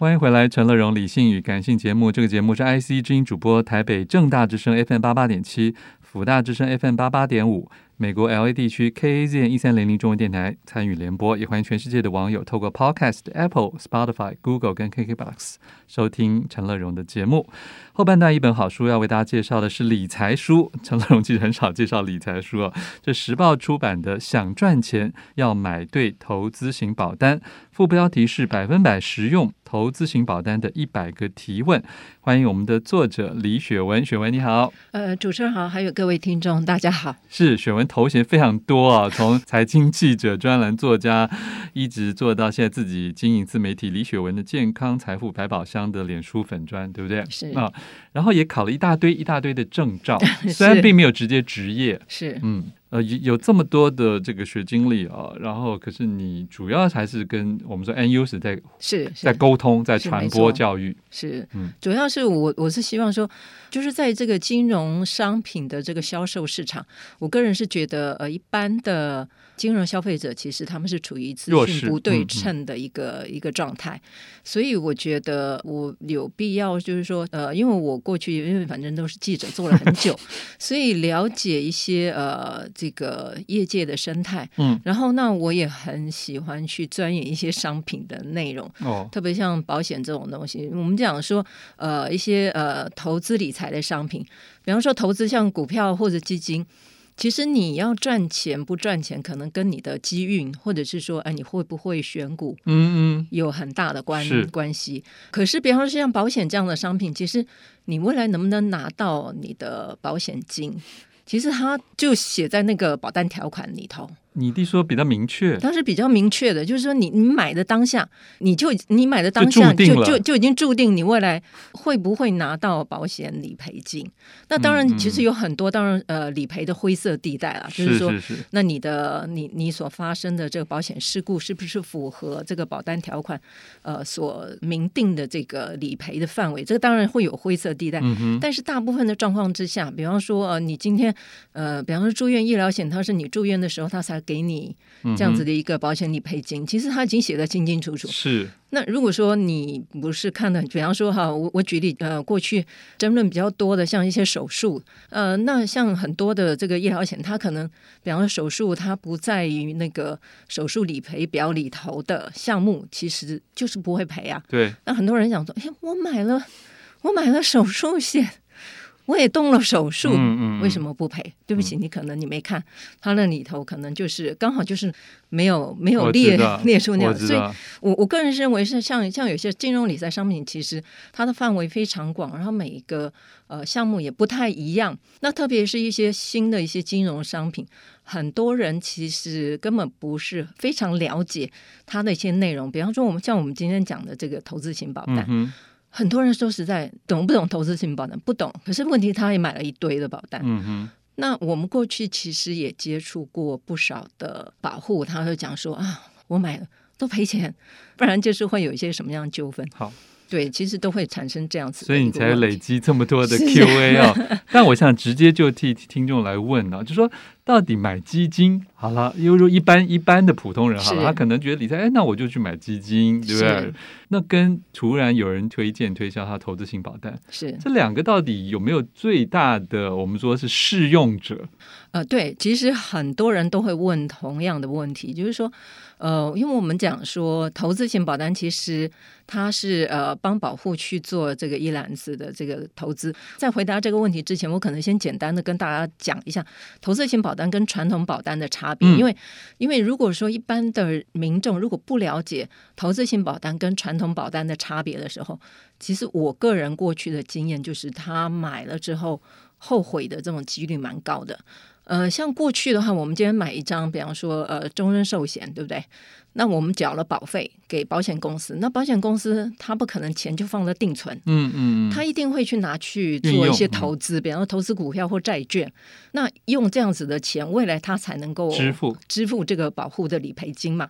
欢迎回来，陈乐融理性与感性节目。这个节目是 IC 之音主播，台北正大之声 FM 八八点七，辅大之声 FM 八八点五。美国 LA 地区 KAZ 一三零零中文电台参与联播，也欢迎全世界的网友透过 Podcast、Apple、Spotify、Google 跟 KKBox 收听陈乐融的节目。后半段一本好书要为大家介绍的是理财书。陈乐荣其实很少介绍理财书哦，这时报出版的《想赚钱要买对投资型保单》，副标题是“百分百实用投资型保单的一百个提问”。欢迎我们的作者李雪文，雪文你好。呃，主持人好，还有各位听众大家好。是雪文。头衔非常多啊，从财经记者、专栏作家，一直做到现在自己经营自媒体李雪文的健康财富百宝箱的脸书粉砖，对不对？是啊，然后也考了一大堆一大堆的证照，虽然并没有直接职业，是嗯。呃，有有这么多的这个学经历啊，然后可是你主要还是跟我们说 N U 是在是在沟通，在传播教育，是嗯，主要是我我是希望说，就是在这个金融商品的这个销售市场，我个人是觉得呃，一般的。金融消费者其实他们是处于资讯不对称的一个、嗯、一个状态，所以我觉得我有必要就是说，呃，因为我过去因为反正都是记者做了很久，所以了解一些呃这个业界的生态，嗯，然后那我也很喜欢去钻研一些商品的内容，哦，特别像保险这种东西，我们讲说呃一些呃投资理财的商品，比方说投资像股票或者基金。其实你要赚钱不赚钱，可能跟你的机运，或者是说，哎，你会不会选股，嗯嗯，有很大的关关系。可是，比方说像保险这样的商品，其实你未来能不能拿到你的保险金，其实他就写在那个保单条款里头。你弟说比较明确，当时比较明确的，就是说你你买的当下，你就你买的当下就就就，就已经注定你未来会不会拿到保险理赔金。那当然，其实有很多当然呃理赔的灰色地带啊，就是说，是是是那你的你你所发生的这个保险事故是不是符合这个保单条款呃所明定的这个理赔的范围？这个当然会有灰色地带，嗯、但是大部分的状况之下，比方说呃你今天呃比方说住院医疗险，它是你住院的时候它才。给你这样子的一个保险理赔金，嗯、其实他已经写得清清楚楚。是。那如果说你不是看的，比方说哈，我我举例，呃，过去争论比较多的，像一些手术，呃，那像很多的这个医疗险，它可能，比方说手术，它不在于那个手术理赔表里头的项目，其实就是不会赔啊。对。那很多人想说，哎，我买了，我买了手术险。我也动了手术，嗯嗯、为什么不赔？对不起，你可能你没看，它那里头可能就是刚好就是没有没有列列出那样，所以我我个人认为是像像有些金融理财商品，其实它的范围非常广，然后每一个呃项目也不太一样。那特别是一些新的一些金融商品，很多人其实根本不是非常了解它的一些内容。比方说，我们像我们今天讲的这个投资型保单。嗯很多人说实在懂不懂投资型保单？不懂。可是问题他也买了一堆的保单。嗯哼。那我们过去其实也接触过不少的保护，他会讲说啊，我买了都赔钱，不然就是会有一些什么样的纠纷。好。对，其实都会产生这样子，所以你才累积这么多的 Q&A 啊。是但我想直接就替听众来问啊，就说到底买基金好了，因为说一般一般的普通人好了他可能觉得理财，哎，那我就去买基金，对不对？那跟突然有人推荐推销他投资型保单，是这两个到底有没有最大的我们说是适用者？呃，对，其实很多人都会问同样的问题，就是说。呃，因为我们讲说投资型保单，其实它是呃帮保护去做这个一篮子的这个投资。在回答这个问题之前，我可能先简单的跟大家讲一下投资型保单跟传统保单的差别。嗯、因为因为如果说一般的民众如果不了解投资性保单跟传统保单的差别的时候，其实我个人过去的经验就是，他买了之后后悔的这种几率蛮高的。呃，像过去的话，我们今天买一张，比方说，呃，终身寿险，对不对？那我们缴了保费给保险公司，那保险公司它不可能钱就放在定存，嗯嗯，它一定会去拿去做一些投资，比方说投资股票或债券。那用这样子的钱，未来它才能够支付支付这个保护的理赔金嘛。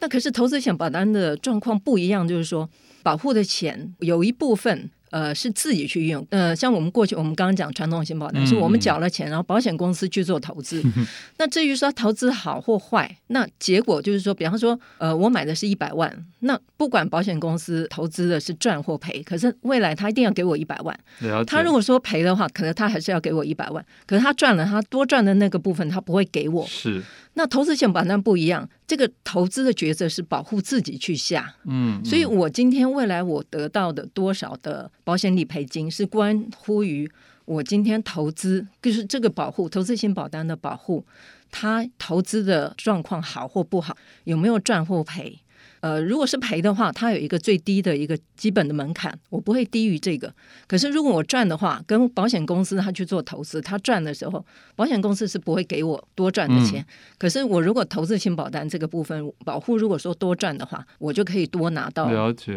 那可是投资险保单的状况不一样，就是说保护的钱有一部分。呃，是自己去运用。呃，像我们过去我们刚刚讲传统型保单，是我们缴了钱，然后保险公司去做投资。嗯、那至于说投资好或坏，那结果就是说，比方说，呃，我买的是一百万，那不管保险公司投资的是赚或赔，可是未来他一定要给我一百万。他如果说赔的话，可能他还是要给我一百万。可是他赚了，他多赚的那个部分，他不会给我。是。那投资型保单不一样，这个投资的抉择是保护自己去下，嗯，嗯，所以我今天未来我得到的多少的保险理赔金，是关乎于我今天投资，就是这个保护投资型保单的保护，它投资的状况好或不好，有没有赚或赔。呃，如果是赔的话，它有一个最低的一个基本的门槛，我不会低于这个。可是如果我赚的话，跟保险公司他去做投资，他赚的时候，保险公司是不会给我多赚的钱。嗯、可是我如果投资型保单这个部分保护，如果说多赚的话，我就可以多拿到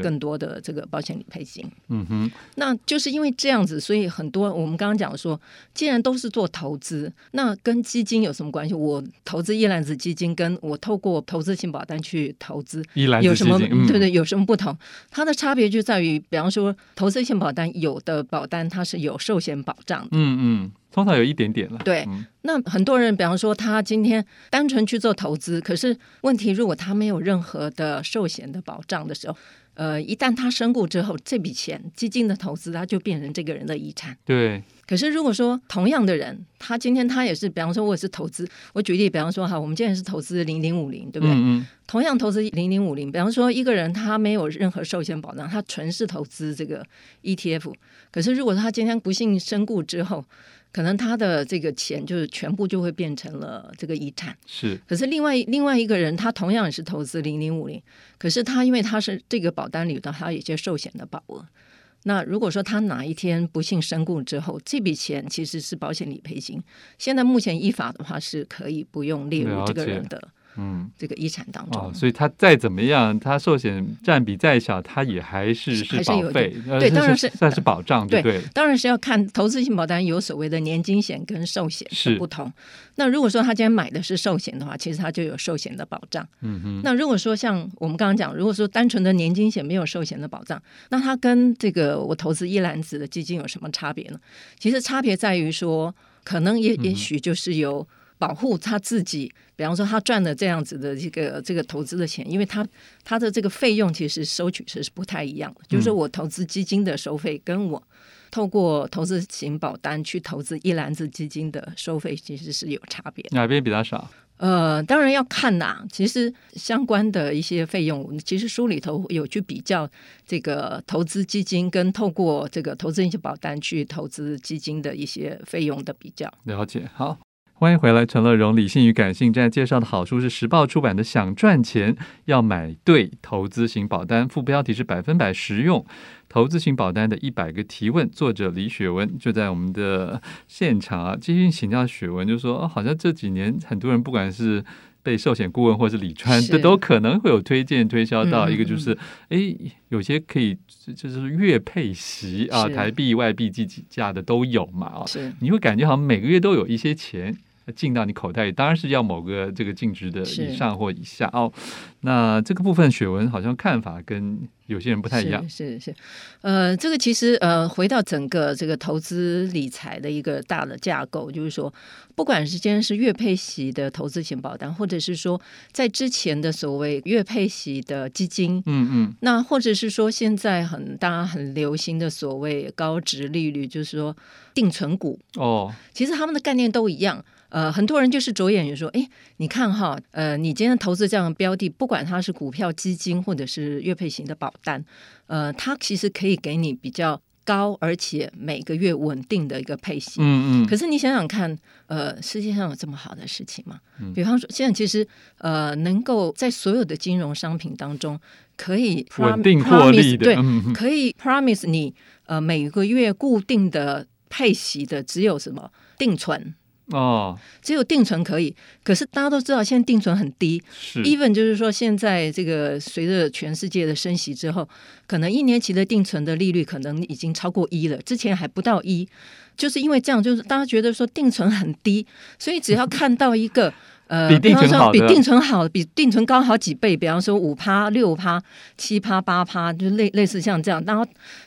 更多的这个保险理赔金。嗯哼，那就是因为这样子，所以很多我们刚刚讲说，既然都是做投资，那跟基金有什么关系？我投资一篮子基金，跟我透过投资型保单去投资有什么？对对，有什么不同？它的差别就在于，比方说，投资型保单有的保单它是有寿险保障的，嗯嗯，通常有一点点了。对，嗯、那很多人，比方说，他今天单纯去做投资，可是问题，如果他没有任何的寿险的保障的时候。呃，一旦他身故之后，这笔钱基金的投资，他就变成这个人的遗产。对。可是如果说同样的人，他今天他也是，比方说我也是投资，我举例，比方说哈，我们今天是投资零零五零，对不对？嗯嗯。同样投资零零五零，比方说一个人他没有任何寿险保障，他纯是投资这个 ETF。可是如果他今天不幸身故之后，可能他的这个钱就是全部就会变成了这个遗产。是。可是另外另外一个人，他同样也是投资零零五零，可是他因为他是这个保单里头，他有一些寿险的保额。那如果说他哪一天不幸身故之后，这笔钱其实是保险理赔金。现在目前依法的话是可以不用列入这个人的。嗯，这个遗产当中，哦，所以他再怎么样，他寿险占比再小，他也还是是保费，对，当然是算是保障，对，对，当然是要看投资性保单有所谓的年金险跟寿险是不同。那如果说他今天买的是寿险的话，其实他就有寿险的保障。嗯哼。那如果说像我们刚刚讲，如果说单纯的年金险没有寿险的保障，那它跟这个我投资一篮子的基金有什么差别呢？其实差别在于说，可能也也许就是有。保护他自己，比方说他赚了这样子的这个这个投资的钱，因为他他的这个费用其实收取是不太一样的。嗯、就是说我投资基金的收费，跟我透过投资型保单去投资一篮子基金的收费，其实是有差别。哪边比较少？呃，当然要看呐。其实相关的一些费用，其实书里头有去比较这个投资基金跟透过这个投资型保单去投资基金的一些费用的比较。了解，好。欢迎回来，陈乐融理性与感性。正在介绍的好书是时报出版的《想赚钱要买对投资型保单》，副标题是“百分百实用投资型保单的一百个提问”。作者李雪文就在我们的现场啊，继续请教雪文，就说、哦、好像这几年很多人不管是被寿险顾问或是李川，这都可能会有推荐推销到一个，就是哎、嗯嗯，有些可以就是月配息啊，台币外币计价的都有嘛啊，你会感觉好像每个月都有一些钱。进到你口袋里，当然是要某个这个净值的以上或以下哦。那这个部分，雪文好像看法跟有些人不太一样。是是，是，呃，这个其实呃，回到整个这个投资理财的一个大的架构，就是说，不管是今天是月配息的投资型保单，或者是说在之前的所谓月配息的基金，嗯嗯，那或者是说现在很大家很流行的所谓高值利率，就是说定存股哦，其实他们的概念都一样。呃，很多人就是着眼于说，哎，你看哈，呃，你今天投资这样的标的，不管它是股票、基金或者是月配型的保单，呃，它其实可以给你比较高而且每个月稳定的一个配息。嗯嗯。可是你想想看，呃，世界上有这么好的事情吗？嗯。比方说，现在其实呃，能够在所有的金融商品当中可以 prom 稳定获利的，对，嗯、可以 promise 你呃每个月固定的配息的，只有什么定存。哦，只有定存可以，可是大家都知道，现在定存很低。是，even 就是说，现在这个随着全世界的升息之后，可能一年期的定存的利率可能已经超过一了，之前还不到一。就是因为这样，就是大家觉得说定存很低，所以只要看到一个 呃，比定存好，比定存好，比定存高好几倍。比方说五趴、六趴、七趴、八趴，就类类似像这样，然后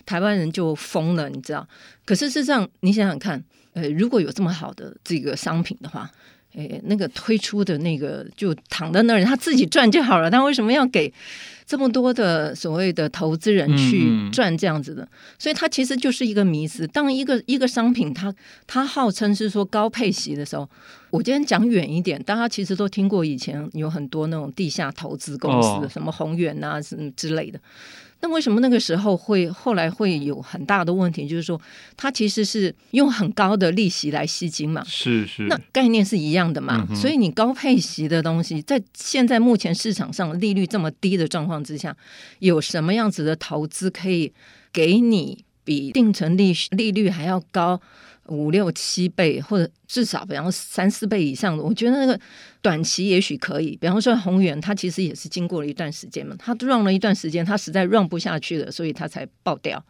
台湾人就疯了，你知道？可是事实上，你想想看，呃，如果有这么好的这个商品的话。诶，那个推出的那个就躺在那儿，他自己赚就好了。他为什么要给这么多的所谓的投资人去赚这样子的？嗯、所以它其实就是一个迷思。当一个一个商品它，它它号称是说高配息的时候，我今天讲远一点，大家其实都听过以前有很多那种地下投资公司，哦、什么宏远啊什么之类的。那为什么那个时候会后来会有很大的问题？就是说，它其实是用很高的利息来吸金嘛，是是，那概念是一样的嘛。嗯、所以你高配息的东西，在现在目前市场上利率这么低的状况之下，有什么样子的投资可以给你比定存利利率还要高？五六七倍，或者至少比方说三四倍以上的，我觉得那个短期也许可以。比方说宏源，它其实也是经过了一段时间嘛，它 run 了一段时间，它实在 run 不下去了，所以它才爆掉。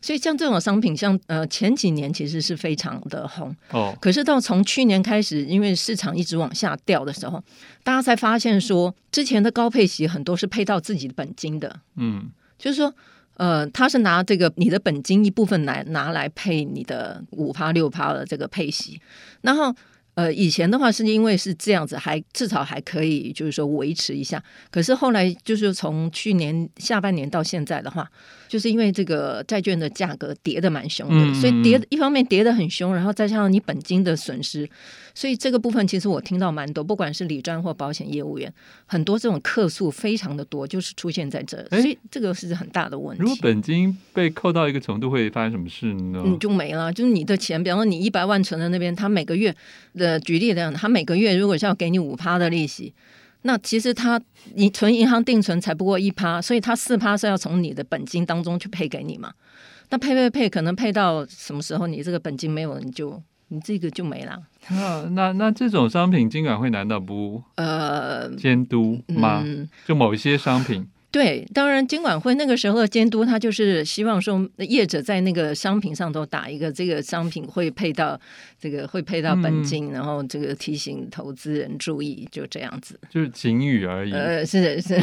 所以像这种商品，像呃前几年其实是非常的红哦，可是到从去年开始，因为市场一直往下掉的时候，大家才发现说，之前的高配息很多是配到自己的本金的，嗯，就是说。呃，他是拿这个你的本金一部分来拿来配你的五趴六趴的这个配息，然后呃，以前的话是因为是这样子，还至少还可以就是说维持一下，可是后来就是从去年下半年到现在的话。就是因为这个债券的价格跌得蛮凶的，所以跌一方面跌得很凶，然后再加上你本金的损失，所以这个部分其实我听到蛮多，不管是理专或保险业务员，很多这种客诉非常的多，就是出现在这，所以这个是很大的问题。如果本金被扣到一个程度，会发生什么事呢？嗯，就没了，就是你的钱，比方说你一百万存在那边，他每个月的举例这样，他每个月如果是要给你五趴的利息。那其实他你存银行定存才不过一趴，所以他四趴是要从你的本金当中去配给你嘛。那配配配，可能配到什么时候你这个本金没有，你就你这个就没了。那那那这种商品金管会难道不呃监督吗？嗯、就某一些商品。对，当然，监管会那个时候的监督，他就是希望说，业者在那个商品上都打一个这个商品会配到这个会配到本金，嗯、然后这个提醒投资人注意，就这样子，就是警语而已。呃，是的，是，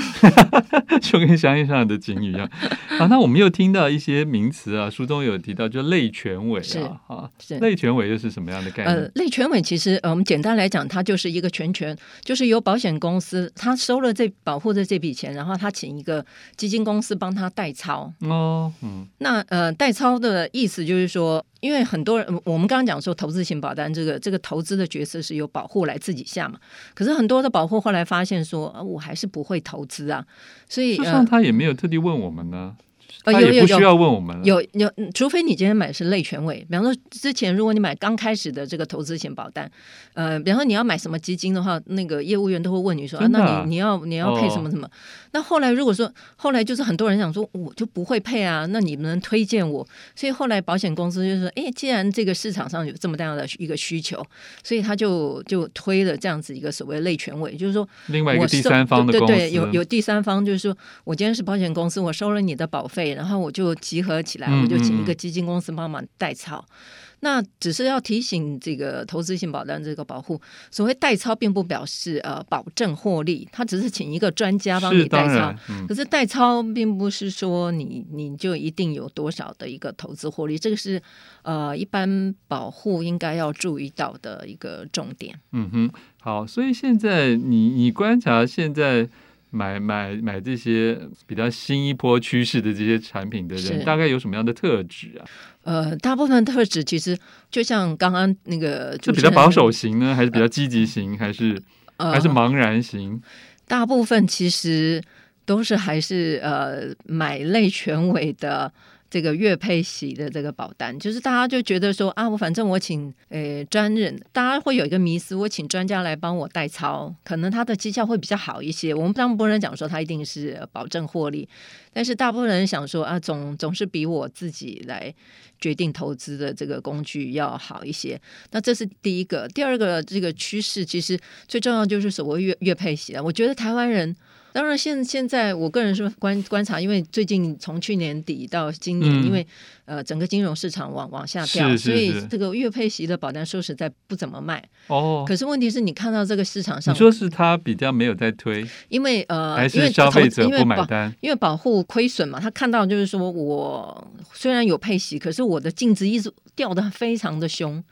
就跟商业上的警语一样。好、啊，那我们又听到一些名词啊，书中有提到，就类权委啊，啊，类权委又是什么样的概念？呃，类权委其实呃，我们简单来讲，它就是一个全权，就是由保险公司他收了这保护的这笔钱，然后他请。一个基金公司帮他代操。哦，嗯，那呃代操的意思就是说，因为很多人我们刚刚讲说投资型保单这个这个投资的角色是由保护来自己下嘛，可是很多的保护后来发现说，呃，我还是不会投资啊，所以实际上他也没有特地问我们呢。他也不需要问我们了。有有，有，除非你今天买的是类权委，比方说之前如果你买刚开始的这个投资型保单，呃，比方说你要买什么基金的话，那个业务员都会问你说，啊、那你你要你要配什么什么？哦、那后来如果说后来就是很多人想说，我就不会配啊，那你们能推荐我？所以后来保险公司就说，哎，既然这个市场上有这么大的一个需求，所以他就就推了这样子一个所谓类权委，就是说另外一个第三方的公司，对对，有有第三方，就是说我今天是保险公司，我收了你的保费。然后我就集合起来，我就请一个基金公司帮忙代操。嗯嗯，那只是要提醒这个投资性保单这个保护，所谓代操并不表示呃保证获利，他只是请一个专家帮你代操。嗯、可是代操并不是说你你就一定有多少的一个投资获利，这个是呃一般保护应该要注意到的一个重点。嗯哼，好，所以现在你你观察现在。买买买这些比较新一波趋势的这些产品的人，大概有什么样的特质啊？呃，大部分特质其实就像刚刚那个，就比较保守型呢，还是比较积极型，呃、还是、呃、还是茫然型？大部分其实都是还是呃买类全委的。这个月配息的这个保单，就是大家就觉得说啊，我反正我请呃专人，大家会有一个迷思，我请专家来帮我代操，可能他的绩效会比较好一些。我们当然不能讲说他一定是保证获利，但是大部分人想说啊，总总是比我自己来决定投资的这个工具要好一些。那这是第一个，第二个这个趋势其实最重要就是所谓月月配息啊。我觉得台湾人。当然，现现在我个人是观观察，因为最近从去年底到今年，嗯、因为呃整个金融市场往往下掉，所以这个月配息的保单说实在不怎么卖。哦。可是问题是你看到这个市场上，你说是他比较没有在推，因为呃，还是消费者不买单，因为保护亏损嘛，他看到就是说我虽然有配息，可是我的净值一直掉的非常的凶。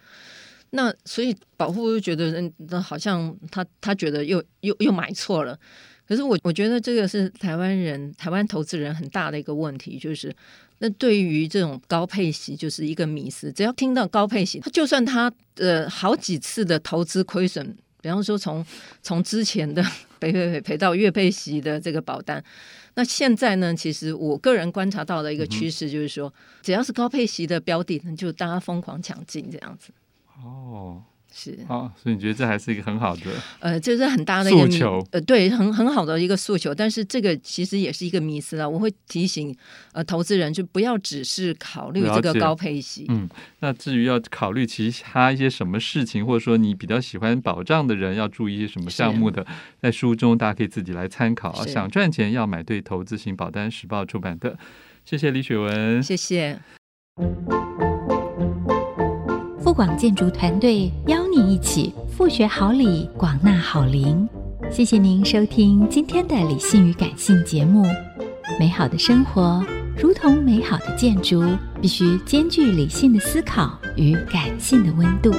那所以保护就觉得，嗯那好像他他觉得又又又买错了。可是我我觉得这个是台湾人、台湾投资人很大的一个问题，就是那对于这种高配息就是一个迷思。只要听到高配息，他就算他呃好几次的投资亏损，比方说从从之前的赔赔赔赔到月配息的这个保单，那现在呢，其实我个人观察到的一个趋势就是说，只要是高配息的标的，就大家疯狂抢进这样子。哦。是啊，所以你觉得这还是一个很好的，呃，这是很大的一个诉求，呃，对，很很好的一个诉求。但是这个其实也是一个迷思啊。我会提醒呃投资人，就不要只是考虑这个高配息。嗯，那至于要考虑其他一些什么事情，或者说你比较喜欢保障的人要注意一些什么项目的，在书中大家可以自己来参考啊。想赚钱要买对投资型保单，时报出版的。谢谢李雪文，谢谢。广建筑团队邀你一起复学好礼，广纳好邻。谢谢您收听今天的理性与感性节目。美好的生活如同美好的建筑，必须兼具理性的思考与感性的温度。